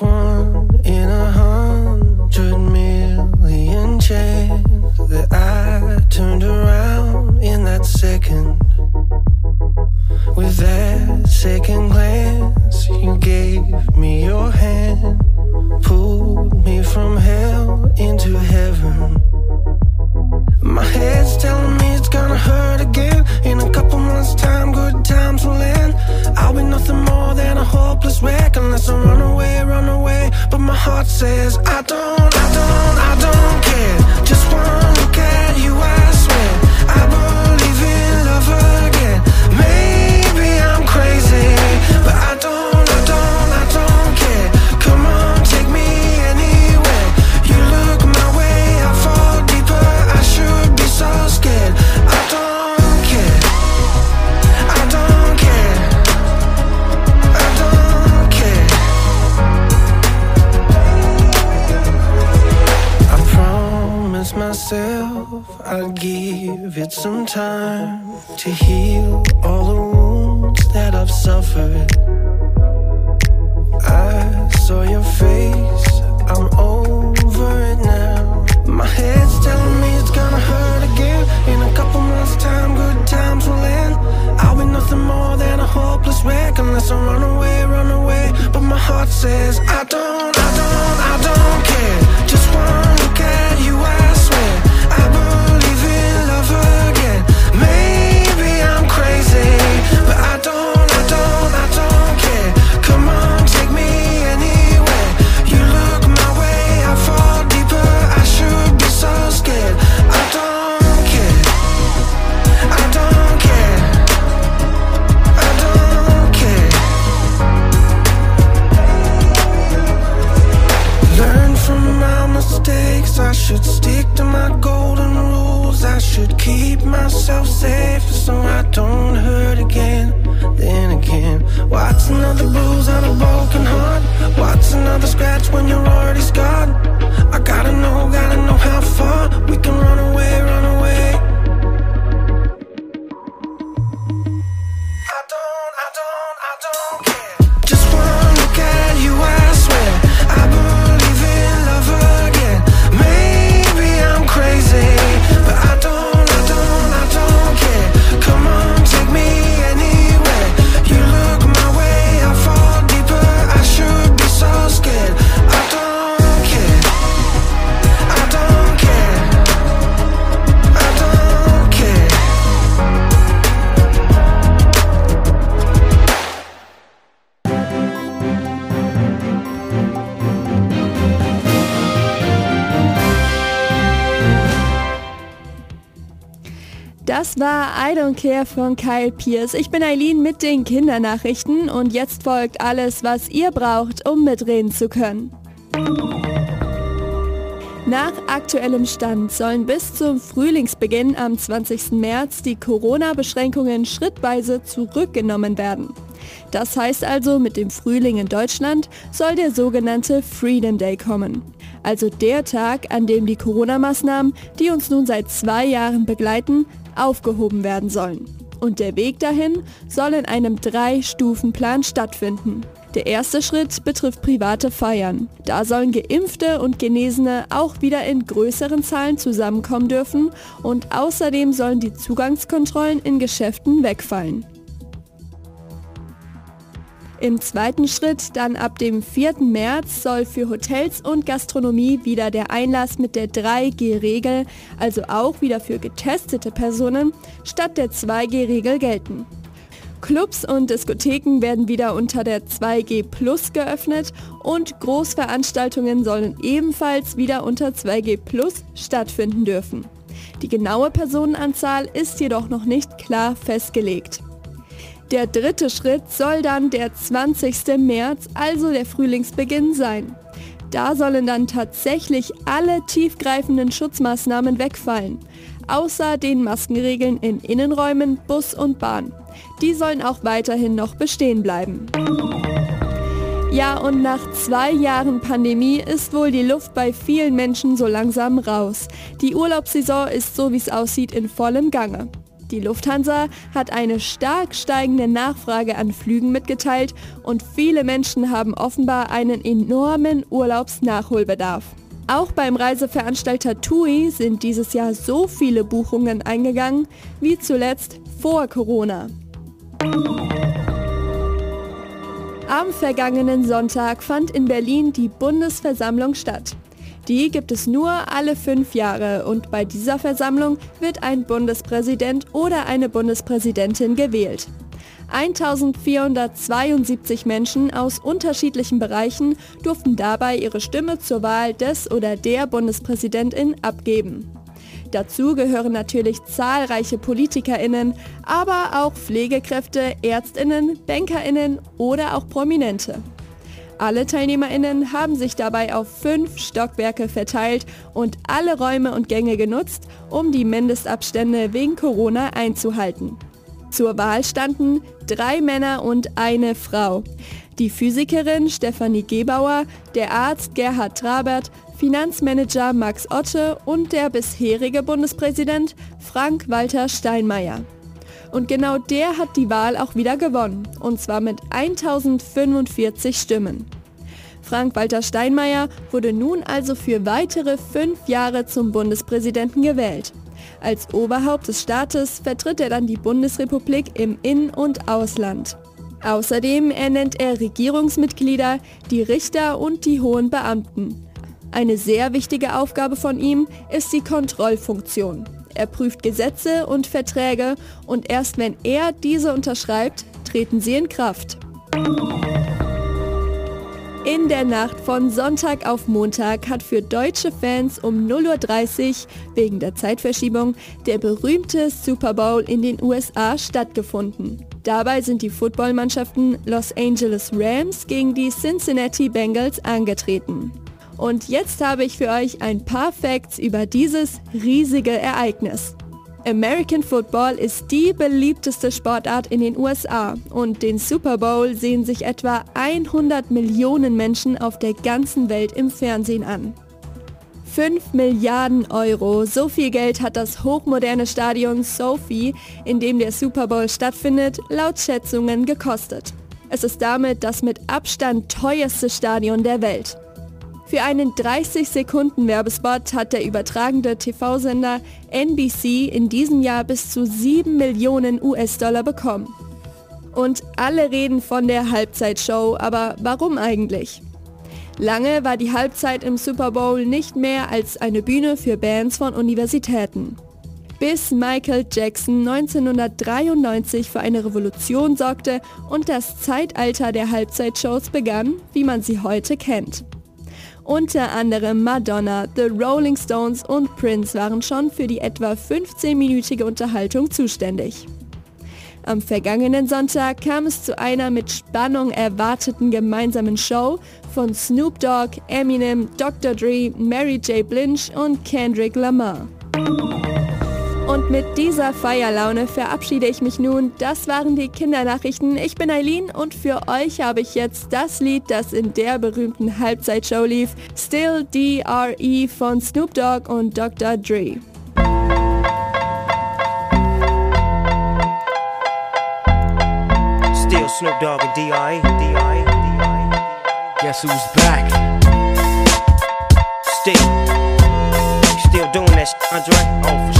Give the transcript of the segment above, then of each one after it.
One don't, I'd give it some time to heal all the wounds that I've suffered. I saw your face, Das war I Don't Care von Kyle Pierce. Ich bin Eileen mit den Kindernachrichten und jetzt folgt alles, was ihr braucht, um mitreden zu können. Nach aktuellem Stand sollen bis zum Frühlingsbeginn am 20. März die Corona-Beschränkungen schrittweise zurückgenommen werden. Das heißt also, mit dem Frühling in Deutschland soll der sogenannte Freedom Day kommen. Also der Tag, an dem die Corona-Maßnahmen, die uns nun seit zwei Jahren begleiten, aufgehoben werden sollen. Und der Weg dahin soll in einem Drei-Stufen-Plan stattfinden. Der erste Schritt betrifft private Feiern. Da sollen Geimpfte und Genesene auch wieder in größeren Zahlen zusammenkommen dürfen und außerdem sollen die Zugangskontrollen in Geschäften wegfallen. Im zweiten Schritt, dann ab dem 4. März, soll für Hotels und Gastronomie wieder der Einlass mit der 3G-Regel, also auch wieder für getestete Personen, statt der 2G-Regel gelten. Clubs und Diskotheken werden wieder unter der 2G Plus geöffnet und Großveranstaltungen sollen ebenfalls wieder unter 2G Plus stattfinden dürfen. Die genaue Personenanzahl ist jedoch noch nicht klar festgelegt. Der dritte Schritt soll dann der 20. März, also der Frühlingsbeginn sein. Da sollen dann tatsächlich alle tiefgreifenden Schutzmaßnahmen wegfallen, außer den Maskenregeln in Innenräumen, Bus und Bahn. Die sollen auch weiterhin noch bestehen bleiben. Ja, und nach zwei Jahren Pandemie ist wohl die Luft bei vielen Menschen so langsam raus. Die Urlaubssaison ist so wie es aussieht in vollem Gange. Die Lufthansa hat eine stark steigende Nachfrage an Flügen mitgeteilt und viele Menschen haben offenbar einen enormen Urlaubsnachholbedarf. Auch beim Reiseveranstalter TUI sind dieses Jahr so viele Buchungen eingegangen wie zuletzt vor Corona. Am vergangenen Sonntag fand in Berlin die Bundesversammlung statt. Die gibt es nur alle fünf Jahre und bei dieser Versammlung wird ein Bundespräsident oder eine Bundespräsidentin gewählt. 1472 Menschen aus unterschiedlichen Bereichen durften dabei ihre Stimme zur Wahl des oder der Bundespräsidentin abgeben. Dazu gehören natürlich zahlreiche Politikerinnen, aber auch Pflegekräfte, Ärztinnen, Bankerinnen oder auch Prominente. Alle Teilnehmerinnen haben sich dabei auf fünf Stockwerke verteilt und alle Räume und Gänge genutzt, um die Mindestabstände wegen Corona einzuhalten. Zur Wahl standen drei Männer und eine Frau. Die Physikerin Stefanie Gebauer, der Arzt Gerhard Trabert, Finanzmanager Max Otte und der bisherige Bundespräsident Frank-Walter Steinmeier. Und genau der hat die Wahl auch wieder gewonnen, und zwar mit 1045 Stimmen. Frank-Walter Steinmeier wurde nun also für weitere fünf Jahre zum Bundespräsidenten gewählt. Als Oberhaupt des Staates vertritt er dann die Bundesrepublik im In- und Ausland. Außerdem ernennt er Regierungsmitglieder, die Richter und die hohen Beamten. Eine sehr wichtige Aufgabe von ihm ist die Kontrollfunktion. Er prüft Gesetze und Verträge und erst wenn er diese unterschreibt, treten sie in Kraft. In der Nacht von Sonntag auf Montag hat für deutsche Fans um 0.30 Uhr wegen der Zeitverschiebung der berühmte Super Bowl in den USA stattgefunden. Dabei sind die Footballmannschaften Los Angeles Rams gegen die Cincinnati Bengals angetreten. Und jetzt habe ich für euch ein paar Facts über dieses riesige Ereignis. American Football ist die beliebteste Sportart in den USA und den Super Bowl sehen sich etwa 100 Millionen Menschen auf der ganzen Welt im Fernsehen an. 5 Milliarden Euro, so viel Geld hat das hochmoderne Stadion Sophie, in dem der Super Bowl stattfindet, laut Schätzungen gekostet. Es ist damit das mit Abstand teuerste Stadion der Welt. Für einen 30-Sekunden-Werbespot hat der übertragende TV-Sender NBC in diesem Jahr bis zu 7 Millionen US-Dollar bekommen. Und alle reden von der Halbzeitshow, aber warum eigentlich? Lange war die Halbzeit im Super Bowl nicht mehr als eine Bühne für Bands von Universitäten. Bis Michael Jackson 1993 für eine Revolution sorgte und das Zeitalter der Halbzeitshows begann, wie man sie heute kennt. Unter anderem Madonna, The Rolling Stones und Prince waren schon für die etwa 15-minütige Unterhaltung zuständig. Am vergangenen Sonntag kam es zu einer mit Spannung erwarteten gemeinsamen Show von Snoop Dogg, Eminem, Dr. Dre, Mary J. Blige und Kendrick Lamar. Und mit dieser Feierlaune verabschiede ich mich nun. Das waren die Kindernachrichten. Ich bin Eileen und für euch habe ich jetzt das Lied, das in der berühmten Halbzeitshow lief, Still DRE von Snoop Dogg und Dr. Dre. Still Snoop Dogg and D.I. D.I. D.I. Guess who's back? Still. Still doing that shit, Andre? Oh,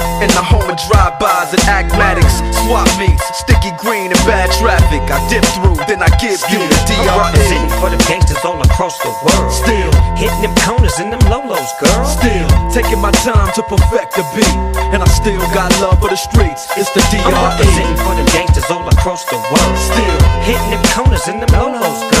In the home of drive-bys and acmatics, swap meets, sticky green and bad traffic. I dip through, then I give you the I'm DRE. for the gangsters all across the world. Still, Hitting them corners and them lolos, girl. still taking my time to perfect the beat, and I still got love for the streets. It's the I'm DRE. representing for the gangsters all across the world. Still. Hitting them corners and them lolos, girl.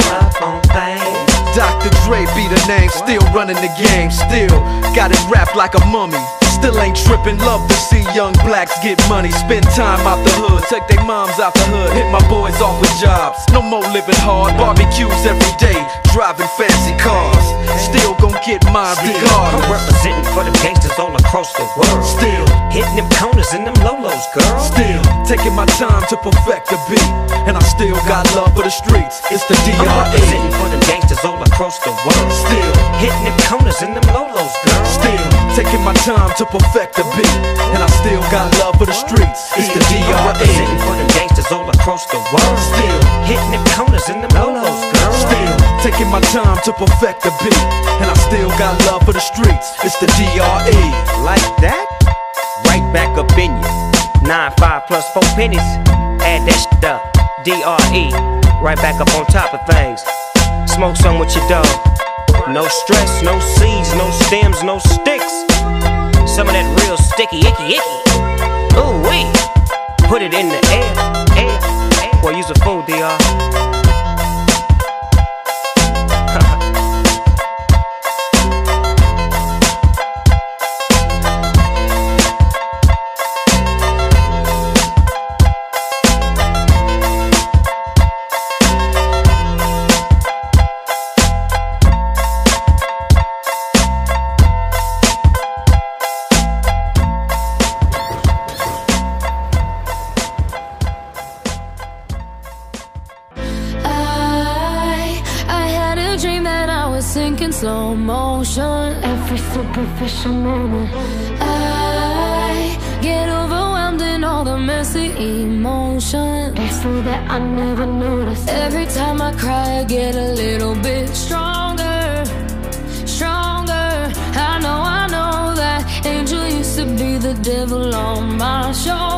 Dre be the name, still running the game, still got it wrapped like a mummy. Still ain't tripping, love to see young blacks get money. Spend time out the hood, take their moms out the hood, hit my boys off with jobs. No more living hard, barbecues every day, driving fancy cars. Still gon' get mine I'm representing for them gangsters all across the world. Still, Hitting them corners and them lolos, girl. still taking my time to perfect the beat, and I still got love for the streets. It's the DRE. Gangsters all across the world. Still. Hitting them corners and them lolos, girl. Still taking my time to perfect the beat, and I still got love for the streets. It's the DRE. representing for them gangsters all across the world. Still, Hitting them corners and them lolos, girl. still taking my time to perfect the beat, and I still got love for the streets. It's the DRE. Like that? Right back up in you. Nine, five plus four pennies. Add that shit up. DRE. Right back up on top of things. Smoke some with your dog. No stress, no seeds, no stems, no sticks. Some of that real sticky, icky, icky. Ooh, wee. Put it in the air, air, air. Boy, use a fool, DR. moment. I get overwhelmed in all the messy emotions. It's so that I never notice. Every time I cry, I get a little bit stronger, stronger. I know, I know that angel used to be the devil on my shoulder.